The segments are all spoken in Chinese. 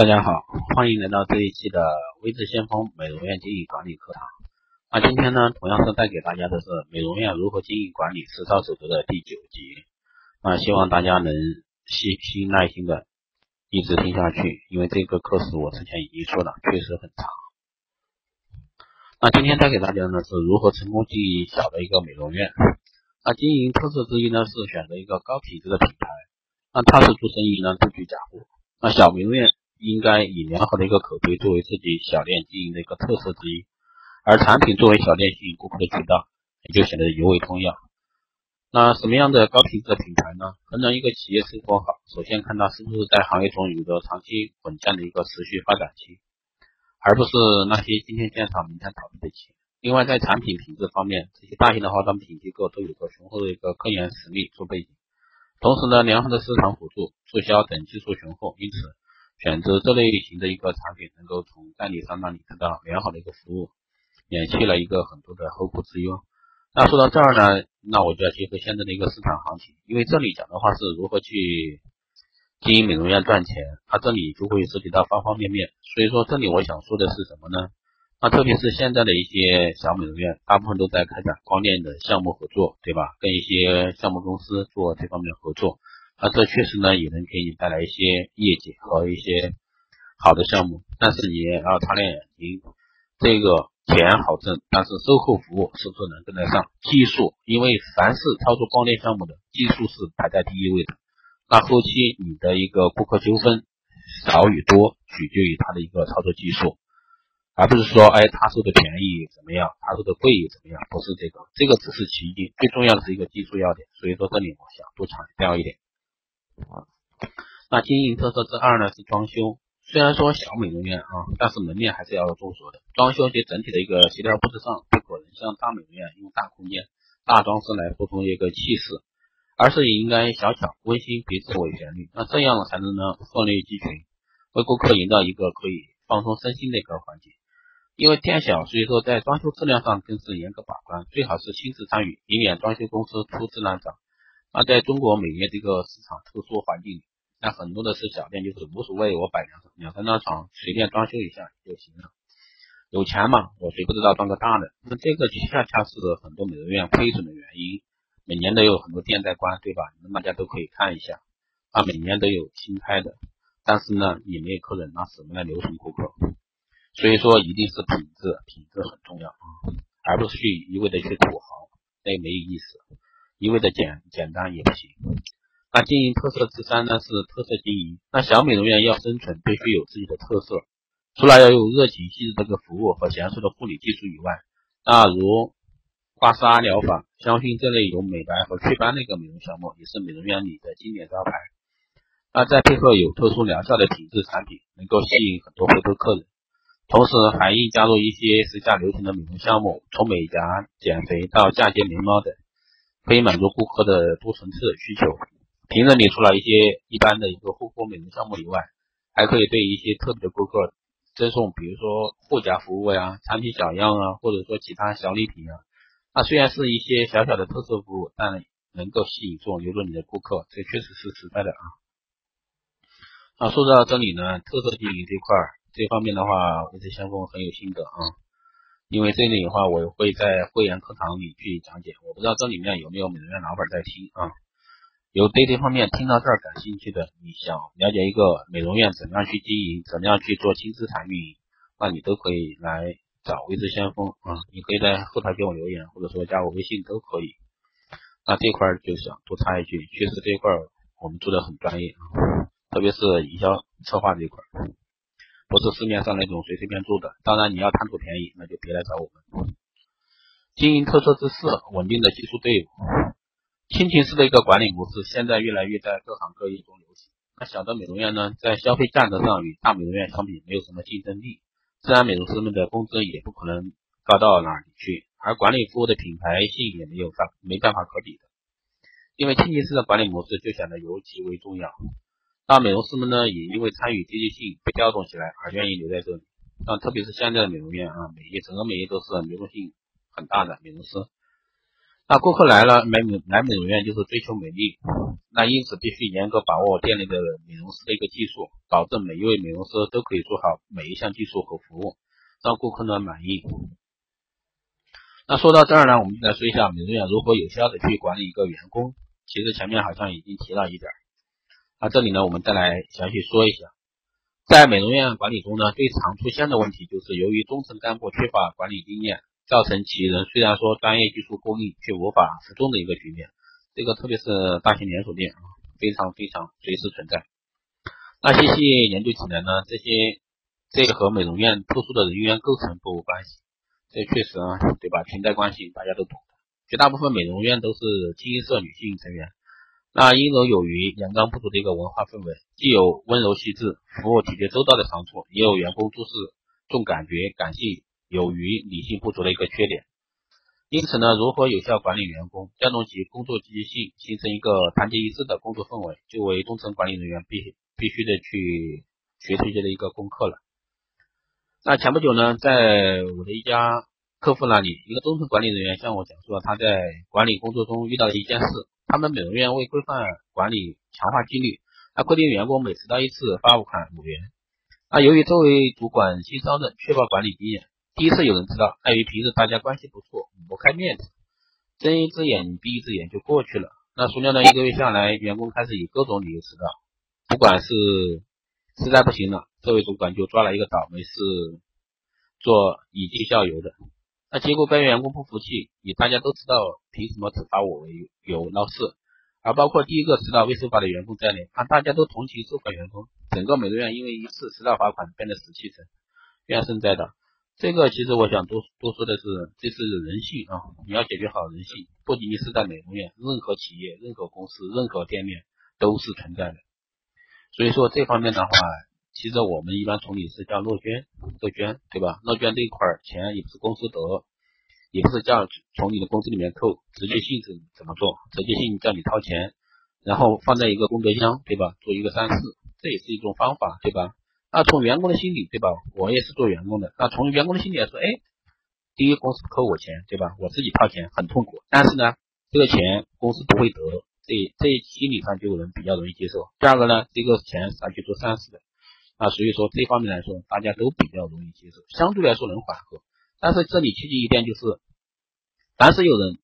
大家好，欢迎来到这一期的微智先锋美容院经营管理课堂。那今天呢，同样是带给大家的是美容院如何经营管理实操守则的第九集。那希望大家能细心耐心的一直听下去，因为这个课时我之前已经说了，确实很长。那今天带给大家呢是如何成功经营小的一个美容院。那经营特色之一呢是选择一个高品质的品牌，那踏实做生意呢不拘假货。那小美容院。应该以良好的一个口碑作为自己小店经营的一个特色之一，而产品作为小店吸引顾客的渠道，也就显得尤为重要。那什么样的高品质的品牌呢？衡量一个企业是否好，首先看它是不是在行业中有着长期稳健的一个持续发展期，而不是那些今天建厂明天倒闭的企业。另外，在产品品质方面，这些大型的化妆品机构都有着雄厚的一个科研实力做背景，同时呢，良好的市场辅助、促销等技术雄厚，因此。选择这类型的一个产品，能够从代理商那里得到良好的一个服务，免去了一个很多的后顾之忧。那说到这儿呢，那我就要结合现在的一个市场行情，因为这里讲的话是如何去经营美容院赚钱，它这里就会涉及到方方面面。所以说这里我想说的是什么呢？那特别是现在的一些小美容院，大部分都在开展光电的项目合作，对吧？跟一些项目公司做这方面合作。啊，这确实呢也能给你带来一些业绩和一些好的项目，但是你也要擦亮眼睛，这个钱好挣，但是售后服务是不是能跟得上？技术，因为凡是操作光电项目的技术是排在第一位的，那后期你的一个顾客纠纷少与多取决于他的一个操作技术，而不是说哎他说的便宜怎么样，他说的贵怎么样？不是这个，这个只是其一，最重要的是一个技术要点，所以说这里我想多强调一点。啊那经营特色之二呢是装修，虽然说小美容院啊，但是门面还是要做足的。装修及整体的一个协调布置上，不可能像大美容院用大空间、大装饰来补充一个气势，而是应该小巧温馨，别致为旋律。那这样呢才能呢鹤立鸡群，为顾客营造一个可以放松身心的一个环境。因为店小，所以说在装修质量上更是严格把关，最好是亲自参与，以免装修公司粗制滥造。那在中国美业这个市场特殊环境，那很多的是小店，就是无所谓，我摆两两三张床，随便装修一下就行了。有钱嘛，我谁不知道装个大的？那这个恰恰是很多美容院亏损的原因。每年都有很多店在关，对吧？那大家都可以看一下，啊，每年都有新开的，但是呢，也没有客人，那什么来留存顾客？所以说，一定是品质，品质很重要啊，而不是去一味的去土豪，那也没有意思。一味的简简单也不行。那经营特色之三呢是特色经营。那小美容院要生存，必须有自己的特色。除了要有热情细致这个服务和娴熟的护理技术以外，那如刮痧疗法、香薰这类有美白和祛斑的一个美容项目，也是美容院里的经典招牌。那再配合有特殊疗效的品质产品，能够吸引很多回头客人。同时还应加入一些时下流行的美容项目，从美甲、减肥到嫁接眉毛等。可以满足顾客的多层次需求。平日里除了一些一般的一个护肤美容项目以外，还可以对一些特别的顾客赠送，比如说护甲服务呀、产品小样啊，或者说其他小礼品啊。那虽然是一些小小的特色服务，但能够吸引住、留住你的顾客，这确实是实在的啊。那说到这里呢，特色经营这块这方面的话，我这先锋很有心得啊。因为这里的话，我会在会员课堂里去讲解。我不知道这里面有没有美容院老板在听啊？有对这方面听到这儿感兴趣的，你想了解一个美容院怎么样去经营，怎么样去做轻资产运营，那你都可以来找未知先锋啊。你可以在后台给我留言，或者说加我微信都可以。那这块就想多插一句，确实这块我们做的很专业啊，特别是营销策划这一块。不是市面上那种随随便做的，当然你要贪图便宜，那就别来找我们。经营特色之四，稳定的技术队伍。亲情式的一个管理模式，现在越来越在各行各业中流行。那小的美容院呢，在消费价格上与大美容院相比，没有什么竞争力，自然美容师们的工资也不可能高到哪里去，而管理服务的品牌性也没有办没办法可比的。因为亲情式的管理模式就显得尤其为重要。那美容师们呢，也因为参与积极性被调动起来而愿意留在这里。那，特别是现在的美容院啊，美业整个美业都是流动性很大的美容师。那顾客来了，美美来美容院就是追求美丽，那因此必须严格把握店内的美容师的一个技术，保证每一位美容师都可以做好每一项技术和服务，让顾客呢满意。那说到这儿呢，我们就来说一下美容院如何有效的去管理一个员工。其实前面好像已经提了一点，那这里呢，我们再来详细说一下，在美容院管理中呢，最常出现的问题就是由于中层干部缺乏管理经验。造成其人虽然说专业技术过硬，却无法服众的一个局面。这个特别是大型连锁店啊，非常非常随时存在。那细细研究起来呢，这些这和美容院特殊的人员构成不无关系。这确实啊，对吧？裙带关系大家都懂。绝大部分美容院都是清一色女性成员，那阴柔有余、阳刚不足的一个文化氛围，既有温柔细致、服务体贴周到的长处，也有员工做事重感觉、感性。有余理性不足的一个缺点，因此呢，如何有效管理员工，调动其工作积极性，形成一个团结一致的工作氛围，就为中层管理人员必必须的去学习的一个功课了。那前不久呢，在我的一家客户那里，一个中层管理人员向我讲述了他在管理工作中遇到的一件事。他们美容院为规范管理、强化纪律，他规定员工每迟到一次罚五款五元。那由于这位主管新招的，缺乏管理经验。第一次有人知道，碍于平时大家关系不错，不开面子，睁一只眼闭一只眼就过去了。那孰料呢？一个月下来，员工开始以各种理由迟到，不管是实在不行了，这位主管就抓了一个倒霉事做以儆效尤的。那结果该员工不服气，以大家都知道凭什么只罚我为由闹事，而包括第一个迟到未受罚的员工在内，让大家都同情受罚员工。整个美容院因为一次迟到罚款变得死气沉，怨声载道。这个其实我想多多说的是，这是人性啊！你要解决好人性，不仅仅是在美容院，任何企业、任何公司、任何店面都是存在的。所以说这方面的话，其实我们一般处理是叫落捐，落捐对吧？落捐这一块钱也不是公司得，也不是叫从你的工资里面扣，直接性质怎么做？直接性叫你掏钱，然后放在一个功德箱，对吧？做一个善事，这也是一种方法，对吧？那从员工的心理，对吧？我也是做员工的。那从员工的心理来说，哎，第一，公司扣我钱，对吧？我自己掏钱很痛苦，但是呢，这个钱公司不会得，这这心理上就能比较容易接受。第二个呢，这个钱是拿去做善事的，啊，所以说这方面来说，大家都比较容易接受，相对来说能缓和。但是这里切记一点就是，凡是有人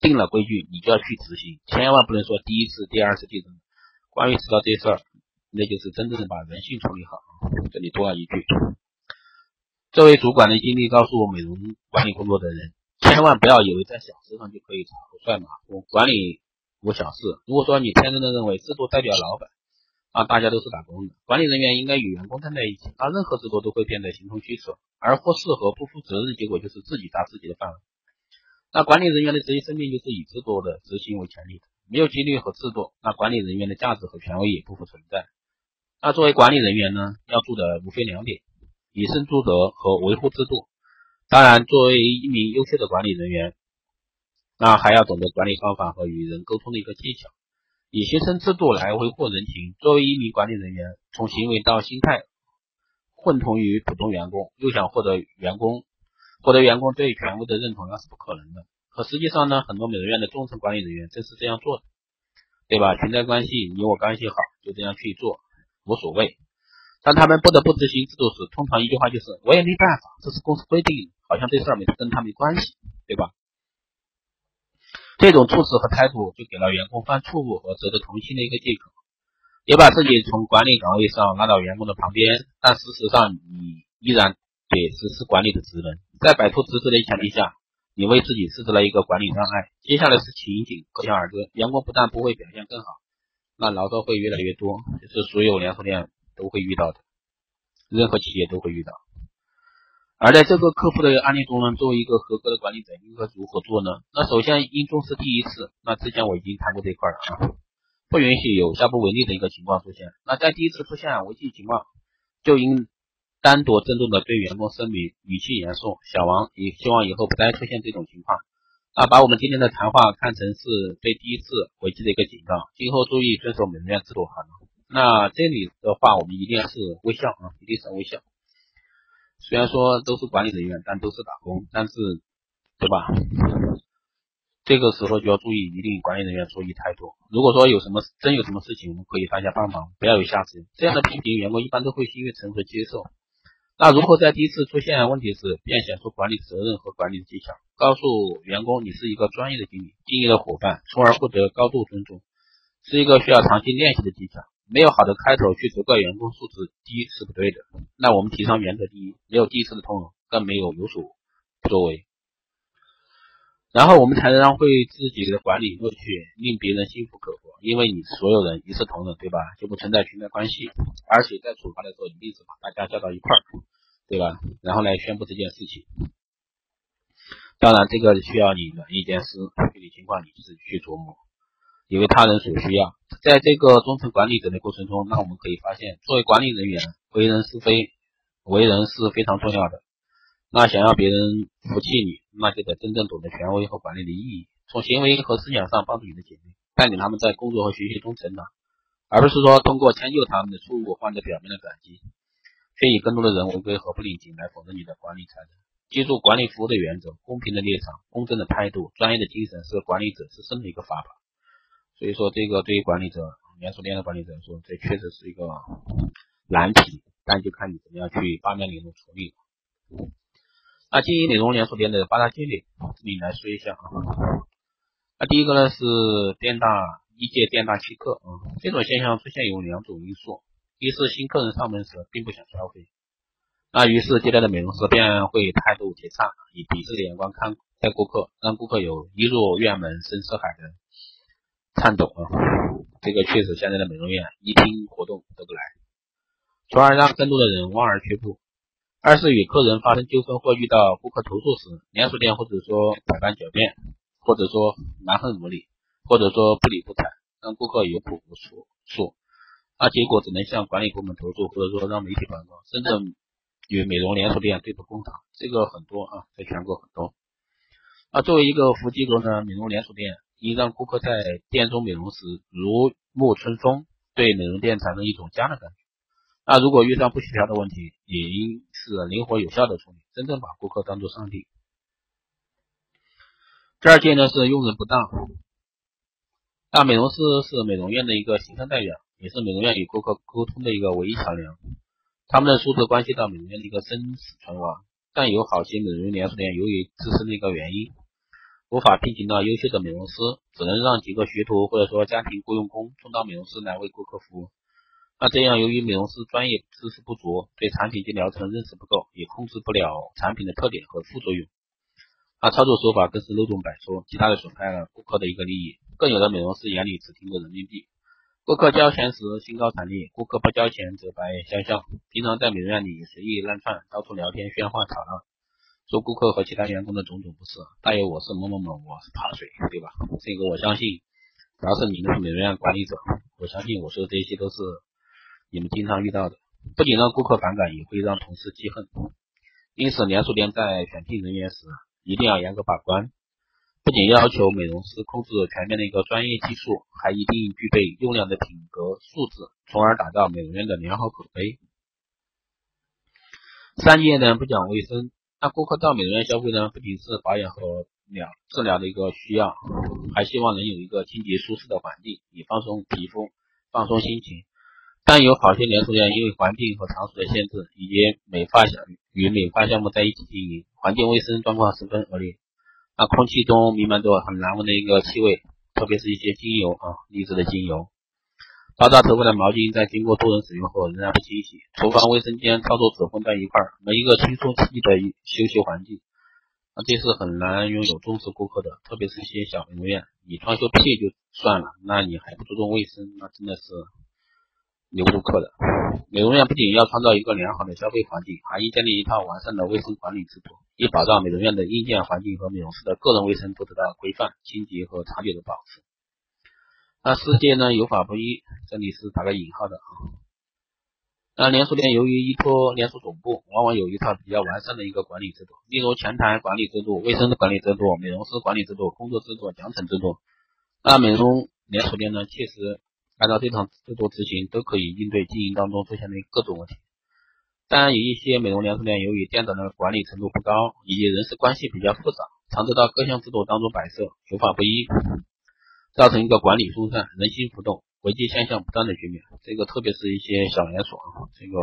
定了规矩，你就要去执行，千万不能说第一次、第二次就关于迟到这事儿。那就是真正的把人性处理好。这里多了一句：作为主管的经历告诉我，美容管理工作的人千万不要以为在小事上就可以草率马虎，管理无小事。如果说你天真的认为制度代表老板，啊，大家都是打工的，管理人员应该与员工站在一起，那任何制度都会变得形同虚设，而或适合不负责任的，结果就是自己砸自己的饭碗。那管理人员的职业生命就是以制度的执行为前提的，没有纪律和制度，那管理人员的价值和权威也不复存在。那作为管理人员呢，要做的无非两点：以身作则和维护制度。当然，作为一名优秀的管理人员，那还要懂得管理方法和与人沟通的一个技巧，以形成制度来维护人情。作为一名管理人员，从行为到心态混同于普通员工，又想获得员工获得员工对权威的认同，那是不可能的。可实际上呢，很多美容院的中层管理人员正是这样做的，对吧？裙带关系，你我关系好，就这样去做。无所谓，当他们不得不执行制度时，通常一句话就是“我也没办法，这是公司规定”，好像这事儿没跟他没关系，对吧？这种措辞和态度就给了员工犯错误和值得同情的一个借口，也把自己从管理岗位上拉到员工的旁边。但事实上，你依然得实施管理的职能，在摆脱职责的前提下，你为自己设置了一个管理障碍。接下来是情景，可想而知，员工不但不会表现更好。那牢骚会越来越多，这是所有连锁店都会遇到的，任何企业都会遇到。而在这个客户的案例中呢，作为一个合格的管理者，应该如何做呢？那首先应重视第一次。那之前我已经谈过这一块了啊，不允许有下不为例的一个情况出现。那在第一次出现违纪情况，就应单独郑重的对员工声明，语气严肃，小王也希望以后不再出现这种情况。啊，把我们今天的谈话看成是对第一次违纪的一个警告，今后注意遵守美容院制度。好，那这里的话，我们一定是微笑啊，一定是微笑。虽然说都是管理人员，但都是打工，但是，对吧？这个时候就要注意，一定管理人员注意态度。如果说有什么真有什么事情，我们可以大家帮忙，不要有下次。这样的批评，员工一般都会心悦诚服接受。那如何在第一次出现问题时便显出管理责任和管理的技巧？告诉员工你是一个专业的经理、敬业的伙伴，从而获得高度尊重，是一个需要长期练习的技巧。没有好的开头去责怪员工素质低是不对的。那我们提倡原则第一，没有第一次的通融，更没有有所作为。然后我们才能让会自己的管理乐趣，令别人心服口服。因为你所有人一视同仁，对吧？就不存在裙带关系，而且在处罚的时候一定是把大家叫到一块儿。对吧？然后来宣布这件事情。当然，这个需要你的意见师，具体情况你自己去琢磨，因为他人所需要。在这个忠诚管理者的过程中，那我们可以发现，作为管理人员，为人是非，为人是非常重要的。那想要别人服气你，那就得真正懂得权威和管理的意义，从行为和思想上帮助你的姐妹，带领他们在工作和学习中成长，而不是说通过迁就他们的错误换得表面的感激。却以更多的人为贵和不领情来否认你的管理才能。记住管理服务的原则：公平的立场、公正的态度、专业的精神是管理者自身的一个法宝。所以说，这个对于管理者、连锁店的管理者来说，这确实是一个难题。但就看你怎么样去八面玲珑处理。那经营美容连锁店的八大戒律，这里来说一下啊。那第一个呢是店大一届店大欺客啊，这种现象出现有两种因素。一是新客人上门时并不想消费，那于是接待的美容师便会态度铁差，以鄙视的眼光看待顾客，让顾客有一入院门深似海的颤抖啊！这个确实现在的美容院一听活动都不来，从而让更多的人望而却步。二是与客人发生纠纷或遇到顾客投诉时，连锁店或者说百般狡辩，或者说蛮横无理，或者说不理不睬，让顾客有苦无处诉。那结果只能向管理部门投诉，或者说让媒体曝光，甚至与美容连锁店对簿公堂，这个很多啊，在全国很多。啊作为一个服务机构呢，美容连锁店应让顾客在店中美容时如沐春风，对美容店产生一种家的感觉。那如果遇上不协调的问题，也应是灵活有效的处理，真正把顾客当做上帝。第二件呢是用人不当。那美容师是美容院的一个形象代表。也是美容院与顾客沟通的一个唯一桥梁，他们的素质关系到美容院的一个生死存亡。但有好些美容院连锁店由于自身的一个原因，无法聘请到优秀的美容师，只能让几个学徒或者说家庭雇佣工充当美容师来为顾客服务。那这样，由于美容师专业知识不足，对产品及疗程认识不够，也控制不了产品的特点和副作用，那操作手法更是漏洞百出，极大的损害了顾客的一个利益。更有的美容师眼里只听着人民币。顾客交钱时兴高采烈，顾客不交钱则白眼相向。平常在美容院里随意乱窜，到处聊天喧哗吵闹，做顾客和其他员工的种种不是，大有我是某某某，我是怕水，对吧？这个我相信，只要是你们是美容院管理者，我相信我说的这些都是你们经常遇到的，不仅让顾客反感，也会让同事记恨。因此，连锁店在选聘人员时一定要严格把关。不仅要求美容师控制全面的一个专业技术，还一定具备优良的品格素质，从而打造美容院的良好口碑。三件呢不讲卫生，那顾客到美容院消费呢，不仅是保养和疗治疗的一个需要，还希望能有一个清洁舒适的环境，以放松皮肤、放松心情。但有好些连锁店因为环境和场所的限制，以及美发项与美发项目在一起经营，环境卫生状况十分恶劣。那空气中弥漫着很难闻的一个气味，特别是一些精油啊，劣质的精油。包扎头发的毛巾在经过多人使用后仍然不清洗。厨房、卫生间、操作纸混在一块儿，没一个清新气的休息环境。那这是很难拥有重视顾客的，特别是一些小美容院，你装修屁就算了，那你还不注重卫生，那真的是。留顾客的美容院不仅要创造一个良好的消费环境，还应建立一套完善的卫生管理制度，以保障美容院的硬件环境和美容师的个人卫生都得到规范、清洁和长久的保持。那世界呢有法不依，这里是打个引号的啊。那连锁店由于依托连锁总部，往往有一套比较完善的一个管理制度，例如前台管理制度、卫生的管理制度、美容师管理制度、工作制度、奖惩制度。那美容连锁店呢，确实。按照这场制度执行，都可以应对经营当中出现的各种问题。当然，有一些美容连锁店由于店长的管理程度不高，以及人事关系比较复杂，常知道各项制度当中摆设，有法不依，造成一个管理松散、人心浮动、违纪现象不断的局面。这个特别是一些小连锁啊，这个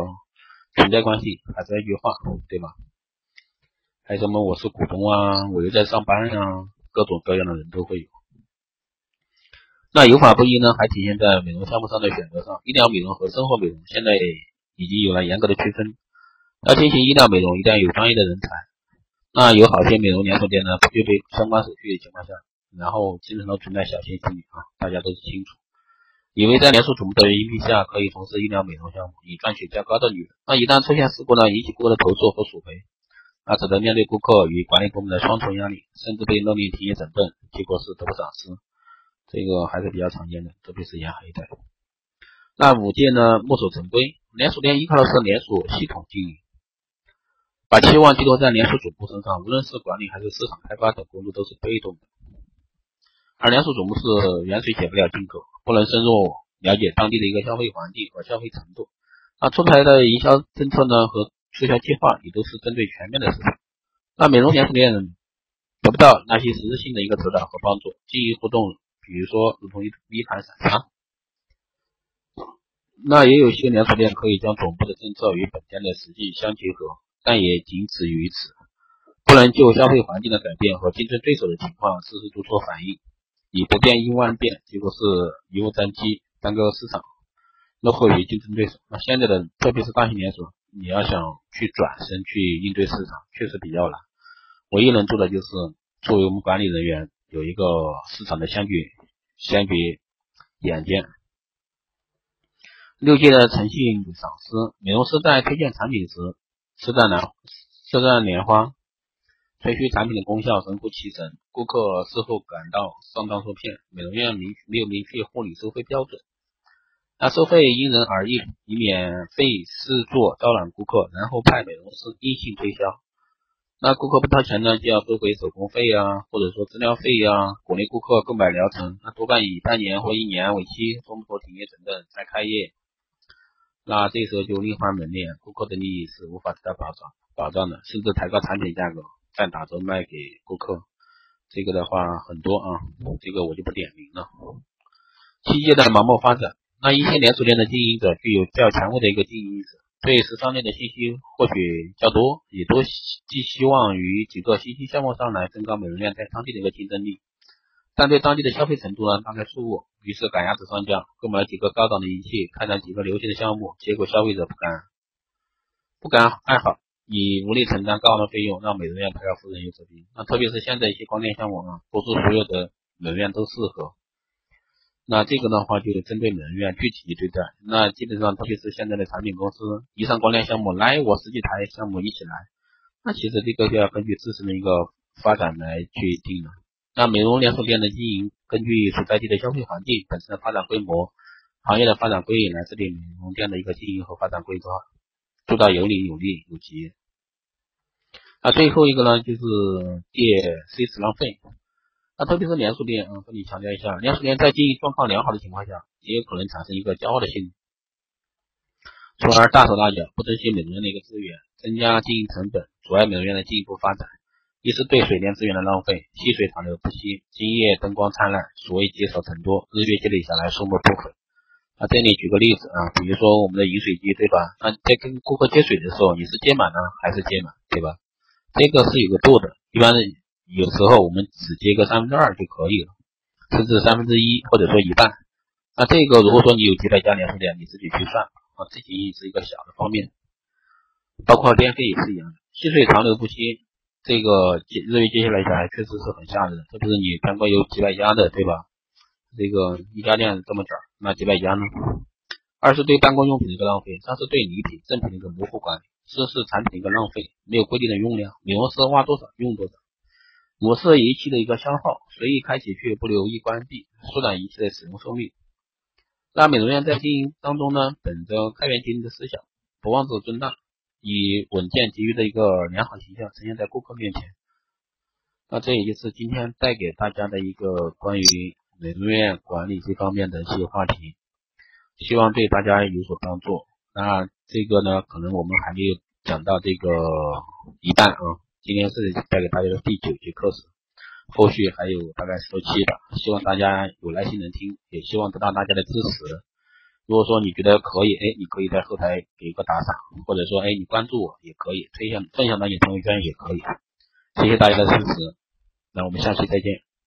存在关系还是那句话，对吧？还有什么我是股东啊，我又在上班啊，各种各样的人都会有。那有法不依呢，还体现在美容项目上的选择上。医疗美容和生活美容现在已经有了严格的区分。要进行医疗美容，一定要有专业的人才。那有好些美容连锁店呢，不具备相关手续的情况下，然后基本上都存在小心心理啊，大家都是清楚，以为在连锁总部的荫庇下可以从事医疗美容项目，以赚取较高的利润。那一旦出现事故呢，引起顾客的投诉和索赔，那只能面对顾客与管理部门的双重压力，甚至被勒令停业整顿，结果是得不偿失。这个还是比较常见的，特别是沿海一带。那五戒呢，墨守成规，连锁店依靠的是连锁系统经营。把期望寄托在连锁总部身上，无论是管理还是市场开发等工作都是被动的。而连锁总部是远水解不了近渴，不能深入了解当地的一个消费环境和消费程度。那出台的营销政策呢和促销计划也都是针对全面的市场。那美容连锁店得不到那些实质性的一个指导和帮助，经营活动，比如说如同一一盘散沙。那也有些连锁店可以将总部的政策与本店的实际相结合。但也仅止于此，不能就消费环境的改变和竞争对手的情况实时做出反应，以不变应万变，结果是一物战机，单个市场落后于竞争对手。那现在的特别是大型连锁，你要想去转身去应对市场，确实比较难。唯一能做的就是作为我们管理人员有一个市场的相距相距眼见。六界的诚信赏识，美容师在推荐产品时。色赞兰色赞莲花，吹嘘产品的功效神乎其神，顾客事后感到上当受骗。美容院明没有明确护理收费标准，那收费因人而异，以免费试做招揽顾客，然后派美容师硬性推销。那顾客不掏钱呢，就要收回手工费啊，或者说资料费呀。鼓励顾客购买疗程，那多半以半年或一年为期，中途停业整顿再开业。那这时候就另换门面，顾客的利益是无法得到保障保障的，甚至抬高产品价格再打折卖给顾客，这个的话很多啊，这个我就不点名了。企业的盲目发展，那一些连锁店的经营者具有较强烈的一个经营意识，对时尚类的信息获取较多，也多寄希望于几个新兴项目上来增高美容院在当地的一个竞争力。但对当地的消费程度呢，大概错误，于是赶鸭子上架，购买了几个高档的仪器，开展几个流行的项目，结果消费者不敢不敢爱好，以无力承担高昂的费用，让美容院赔了夫人又折兵。那特别是现在一些光电项目啊，不是所有的美容院都适合。那这个的话，就针对美容院具体对待。那基本上，特别是现在的产品公司，一上光电项目来，我十几台项目一起来，那其实这个就要根据自身的一个发展来去定了。那美容连锁店的经营，根据所在地的消费环境、本身的发展规模、行业的发展规律来制定美容店的一个经营和发展规则，做到有理有利有节。那最后一个呢，就是借 C 次浪费。那特别是连锁店，嗯，跟你强调一下，连锁店在经营状况良好的情况下，也有可能产生一个骄傲的心理，从而大手大脚，不珍惜美容院的一个资源，增加经营成本，阻碍美容院的进一步发展。一是对水电资源的浪费，细水长流不息，今夜灯光灿烂，所谓积少成多，日月积累下来，数目不菲。啊，这里举个例子啊，比如说我们的饮水机，对吧？那在跟顾客接水的时候，你是接满呢，还是接满，对吧？这个是有个度的，一般有时候我们只接个三分之二就可以了，甚至三分之一或者说一半。那这个如果说你有几百家连锁店，你自己去算啊，这仅仅是一个小的方面，包括电费也是一样的，细水长流不息。这个接日月接下来小孩确实是很吓人的，特别是你全国有几百家的，对吧？这个一家店这么点，那几百家呢？二是对办公用品的一个浪费，三是对礼品赠品的一个模糊管理，四是产品的一个浪费，没有规定的用量，美容师挖多少用多少。五是仪器的一个消耗，随意开启却不留意关闭，缩短仪器的使用寿命。那美容院在经营当中呢，本着开源节流的思想，不妄自尊大。以稳健集约的一个良好形象呈现在顾客面前，那这也就是今天带给大家的一个关于美容院管理这方面的一些话题，希望对大家有所帮助。那这个呢，可能我们还没有讲到这个一半啊，今天是带给大家的第九节课时。后续还有大概十多期吧，希望大家有耐心能听，也希望得到大家的支持。如果说你觉得可以，哎，你可以在后台给一个打赏，或者说，哎，你关注我也可以，推向分享到你朋友圈也可以。谢谢大家的支持，那我们下期再见。